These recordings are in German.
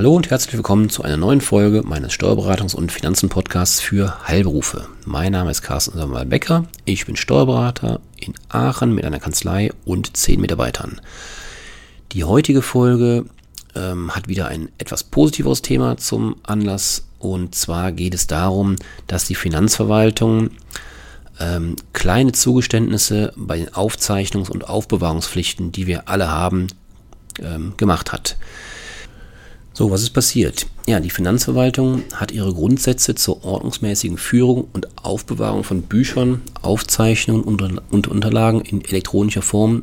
Hallo und herzlich willkommen zu einer neuen Folge meines Steuerberatungs- und Finanzen-Podcasts für Heilberufe. Mein Name ist Carsten Samuel-Becker. Ich bin Steuerberater in Aachen mit einer Kanzlei und zehn Mitarbeitern. Die heutige Folge ähm, hat wieder ein etwas positiveres Thema zum Anlass. Und zwar geht es darum, dass die Finanzverwaltung ähm, kleine Zugeständnisse bei den Aufzeichnungs- und Aufbewahrungspflichten, die wir alle haben, ähm, gemacht hat. So, was ist passiert? Ja, die Finanzverwaltung hat ihre Grundsätze zur ordnungsmäßigen Führung und Aufbewahrung von Büchern, Aufzeichnungen und Unterlagen in elektronischer Form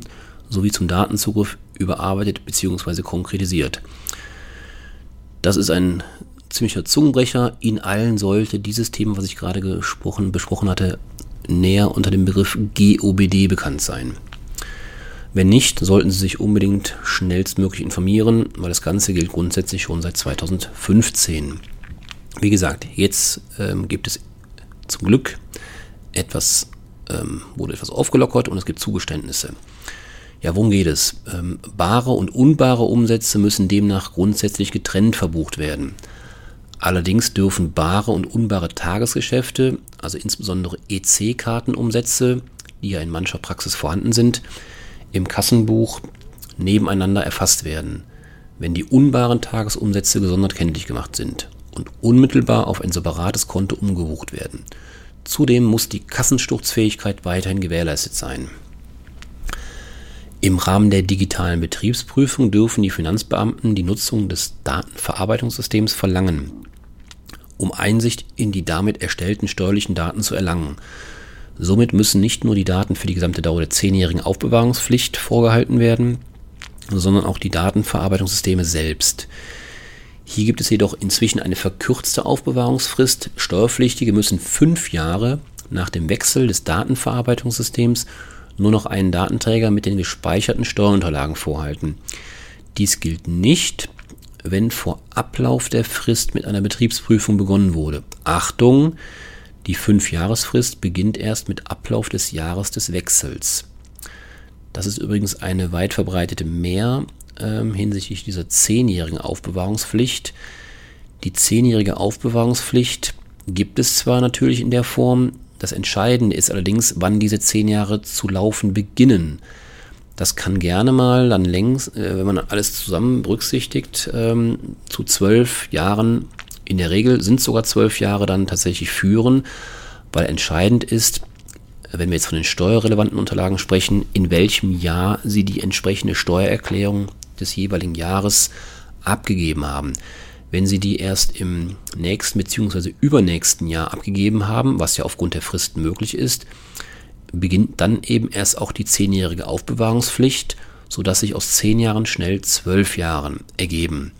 sowie zum Datenzugriff überarbeitet bzw. konkretisiert. Das ist ein ziemlicher Zungenbrecher. Ihnen allen sollte dieses Thema, was ich gerade gesprochen, besprochen hatte, näher unter dem Begriff GOBD bekannt sein. Wenn nicht, sollten Sie sich unbedingt schnellstmöglich informieren, weil das Ganze gilt grundsätzlich schon seit 2015. Wie gesagt, jetzt ähm, gibt es zum Glück etwas, ähm, wurde etwas aufgelockert und es gibt Zugeständnisse. Ja, worum geht es? Ähm, bare und unbare Umsätze müssen demnach grundsätzlich getrennt verbucht werden. Allerdings dürfen bare und unbare Tagesgeschäfte, also insbesondere EC-Kartenumsätze, die ja in mancher Praxis vorhanden sind, im Kassenbuch nebeneinander erfasst werden, wenn die unbaren Tagesumsätze gesondert kenntlich gemacht sind und unmittelbar auf ein separates Konto umgebucht werden. Zudem muss die Kassensturzfähigkeit weiterhin gewährleistet sein. Im Rahmen der digitalen Betriebsprüfung dürfen die Finanzbeamten die Nutzung des Datenverarbeitungssystems verlangen, um Einsicht in die damit erstellten steuerlichen Daten zu erlangen Somit müssen nicht nur die Daten für die gesamte Dauer der zehnjährigen Aufbewahrungspflicht vorgehalten werden, sondern auch die Datenverarbeitungssysteme selbst. Hier gibt es jedoch inzwischen eine verkürzte Aufbewahrungsfrist. Steuerpflichtige müssen fünf Jahre nach dem Wechsel des Datenverarbeitungssystems nur noch einen Datenträger mit den gespeicherten Steuerunterlagen vorhalten. Dies gilt nicht, wenn vor Ablauf der Frist mit einer Betriebsprüfung begonnen wurde. Achtung, die Fünfjahresfrist beginnt erst mit Ablauf des Jahres des Wechsels. Das ist übrigens eine weit verbreitete Mehr äh, hinsichtlich dieser zehnjährigen Aufbewahrungspflicht. Die zehnjährige Aufbewahrungspflicht gibt es zwar natürlich in der Form, das Entscheidende ist allerdings, wann diese zehn Jahre zu laufen beginnen. Das kann gerne mal dann längst, äh, wenn man alles zusammen berücksichtigt, ähm, zu zwölf Jahren in der Regel sind sogar zwölf Jahre dann tatsächlich führen, weil entscheidend ist, wenn wir jetzt von den steuerrelevanten Unterlagen sprechen, in welchem Jahr Sie die entsprechende Steuererklärung des jeweiligen Jahres abgegeben haben. Wenn Sie die erst im nächsten bzw. übernächsten Jahr abgegeben haben, was ja aufgrund der Fristen möglich ist, beginnt dann eben erst auch die zehnjährige Aufbewahrungspflicht, sodass sich aus zehn Jahren schnell zwölf Jahren ergeben.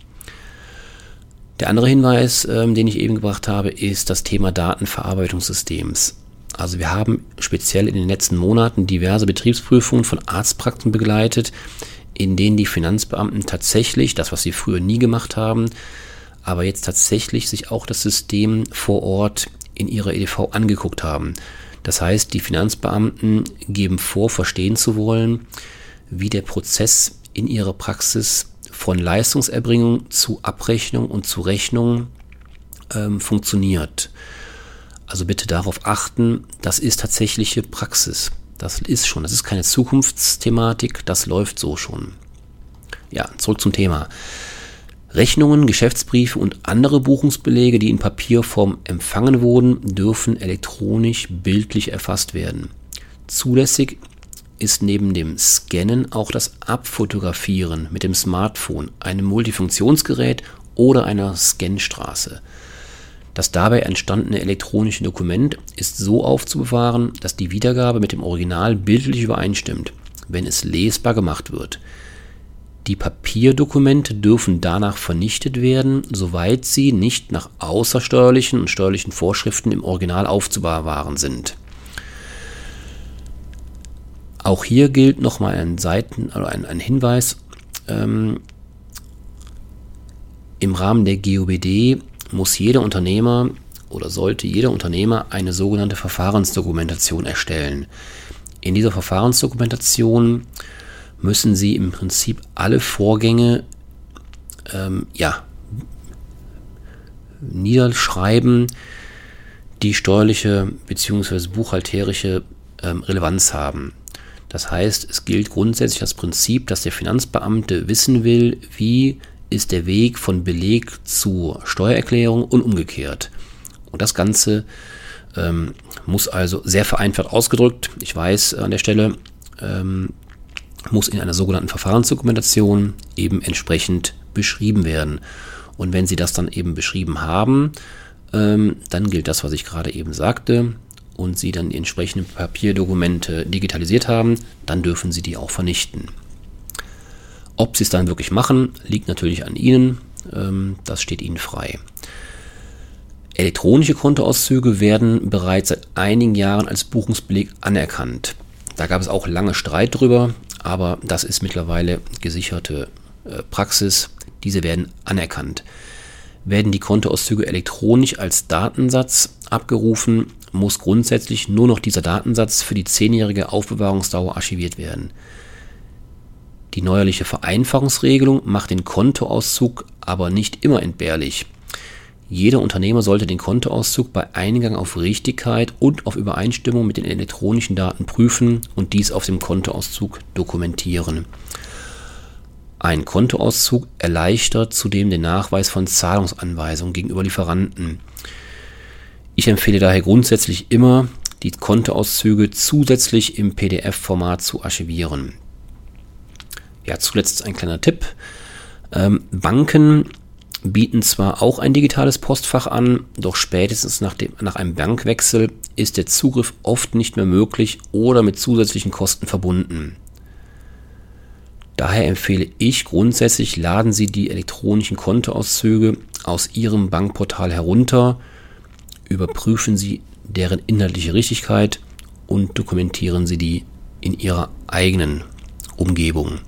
Der andere Hinweis, ähm, den ich eben gebracht habe, ist das Thema Datenverarbeitungssystems. Also wir haben speziell in den letzten Monaten diverse Betriebsprüfungen von Arztpraxen begleitet, in denen die Finanzbeamten tatsächlich, das was sie früher nie gemacht haben, aber jetzt tatsächlich sich auch das System vor Ort in ihrer EDV angeguckt haben. Das heißt, die Finanzbeamten geben vor, verstehen zu wollen, wie der Prozess in ihrer Praxis von Leistungserbringung zu Abrechnung und zu Rechnung ähm, funktioniert. Also bitte darauf achten, das ist tatsächliche Praxis. Das ist schon, das ist keine Zukunftsthematik, das läuft so schon. Ja, zurück zum Thema. Rechnungen, Geschäftsbriefe und andere Buchungsbelege, die in Papierform empfangen wurden, dürfen elektronisch bildlich erfasst werden. Zulässig ist neben dem Scannen auch das Abfotografieren mit dem Smartphone, einem Multifunktionsgerät oder einer Scanstraße. Das dabei entstandene elektronische Dokument ist so aufzubewahren, dass die Wiedergabe mit dem Original bildlich übereinstimmt, wenn es lesbar gemacht wird. Die Papierdokumente dürfen danach vernichtet werden, soweit sie nicht nach außersteuerlichen und steuerlichen Vorschriften im Original aufzubewahren sind. Auch hier gilt nochmal ein Seiten, also ein, ein Hinweis. Ähm, Im Rahmen der GOBD muss jeder Unternehmer oder sollte jeder Unternehmer eine sogenannte Verfahrensdokumentation erstellen. In dieser Verfahrensdokumentation müssen Sie im Prinzip alle Vorgänge ähm, ja, niederschreiben, die steuerliche bzw. buchhalterische ähm, Relevanz haben. Das heißt, es gilt grundsätzlich das Prinzip, dass der Finanzbeamte wissen will, wie ist der Weg von Beleg zu Steuererklärung und umgekehrt. Und das Ganze ähm, muss also sehr vereinfacht ausgedrückt, ich weiß an der Stelle, ähm, muss in einer sogenannten Verfahrensdokumentation eben entsprechend beschrieben werden. Und wenn Sie das dann eben beschrieben haben, ähm, dann gilt das, was ich gerade eben sagte, und Sie dann die entsprechenden Papierdokumente digitalisiert haben, dann dürfen Sie die auch vernichten. Ob Sie es dann wirklich machen, liegt natürlich an Ihnen. Ähm, das steht Ihnen frei. Elektronische Kontoauszüge werden bereits seit einigen Jahren als Buchungsbeleg anerkannt. Da gab es auch lange Streit drüber, aber das ist mittlerweile gesicherte äh, Praxis. Diese werden anerkannt. Werden die Kontoauszüge elektronisch als Datensatz abgerufen, muss grundsätzlich nur noch dieser Datensatz für die zehnjährige Aufbewahrungsdauer archiviert werden. Die neuerliche Vereinfachungsregelung macht den Kontoauszug aber nicht immer entbehrlich. Jeder Unternehmer sollte den Kontoauszug bei Eingang auf Richtigkeit und auf Übereinstimmung mit den elektronischen Daten prüfen und dies auf dem Kontoauszug dokumentieren. Ein Kontoauszug erleichtert zudem den Nachweis von Zahlungsanweisungen gegenüber Lieferanten. Ich empfehle daher grundsätzlich immer, die Kontoauszüge zusätzlich im PDF-Format zu archivieren. Ja, zuletzt ein kleiner Tipp. Ähm, Banken bieten zwar auch ein digitales Postfach an, doch spätestens nach, dem, nach einem Bankwechsel ist der Zugriff oft nicht mehr möglich oder mit zusätzlichen Kosten verbunden. Daher empfehle ich grundsätzlich, laden Sie die elektronischen Kontoauszüge aus Ihrem Bankportal herunter überprüfen Sie deren inhaltliche Richtigkeit und dokumentieren Sie die in Ihrer eigenen Umgebung.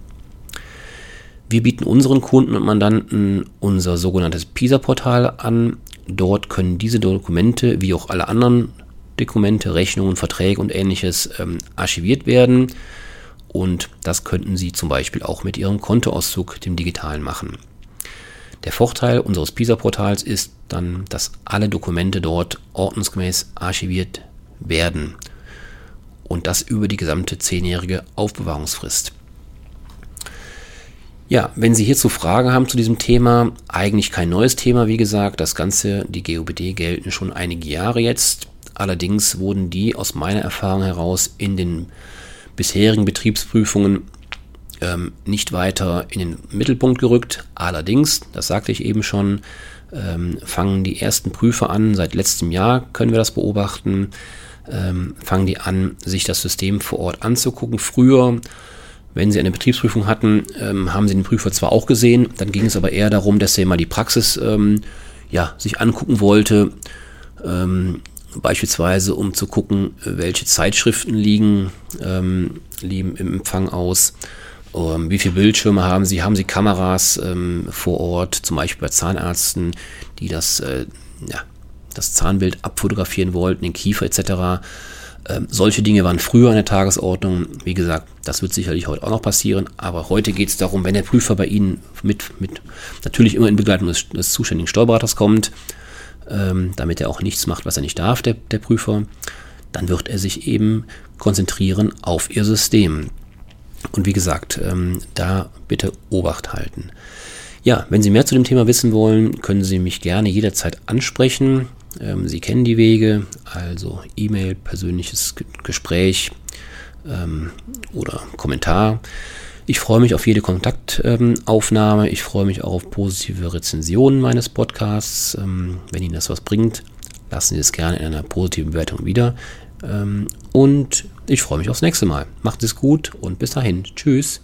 Wir bieten unseren Kunden und Mandanten unser sogenanntes PISA-Portal an. Dort können diese Dokumente, wie auch alle anderen Dokumente, Rechnungen, Verträge und ähnliches ähm, archiviert werden. Und das könnten Sie zum Beispiel auch mit Ihrem Kontoauszug, dem digitalen, machen. Der Vorteil unseres PISA-Portals ist dann, dass alle Dokumente dort ordnungsgemäß archiviert werden. Und das über die gesamte zehnjährige Aufbewahrungsfrist. Ja, wenn Sie hierzu Fragen haben zu diesem Thema, eigentlich kein neues Thema, wie gesagt, das Ganze, die GOBD gelten schon einige Jahre jetzt. Allerdings wurden die aus meiner Erfahrung heraus in den bisherigen Betriebsprüfungen ähm, nicht weiter in den Mittelpunkt gerückt. Allerdings, das sagte ich eben schon, ähm, fangen die ersten Prüfer an, seit letztem Jahr können wir das beobachten, ähm, fangen die an, sich das System vor Ort anzugucken. Früher, wenn sie eine Betriebsprüfung hatten, ähm, haben sie den Prüfer zwar auch gesehen, dann ging es aber eher darum, dass er mal die Praxis ähm, ja, sich angucken wollte. Beispielsweise um zu gucken, welche Zeitschriften liegen, ähm, liegen im Empfang aus ähm, wie viele Bildschirme haben Sie? Haben Sie Kameras ähm, vor Ort, zum Beispiel bei Zahnärzten, die das, äh, ja, das Zahnbild abfotografieren wollten, den Kiefer etc. Ähm, solche Dinge waren früher an der Tagesordnung. Wie gesagt, das wird sicherlich heute auch noch passieren. Aber heute geht es darum, wenn der Prüfer bei Ihnen mit, mit natürlich immer in Begleitung des, des zuständigen Steuerberaters kommt, ähm, damit er auch nichts macht, was er nicht darf, der, der Prüfer, dann wird er sich eben konzentrieren auf Ihr System. Und wie gesagt, ähm, da bitte Obacht halten. Ja, wenn Sie mehr zu dem Thema wissen wollen, können Sie mich gerne jederzeit ansprechen. Ähm, Sie kennen die Wege, also E-Mail, persönliches Gespräch ähm, oder Kommentar. Ich freue mich auf jede Kontaktaufnahme. ich freue mich auch auf positive Rezensionen meines Podcasts. Ähm, wenn Ihnen das was bringt, lassen Sie es gerne in einer positiven Bewertung wieder. Ähm, und ich freue mich aufs nächste Mal. Macht es gut und bis dahin. Tschüss.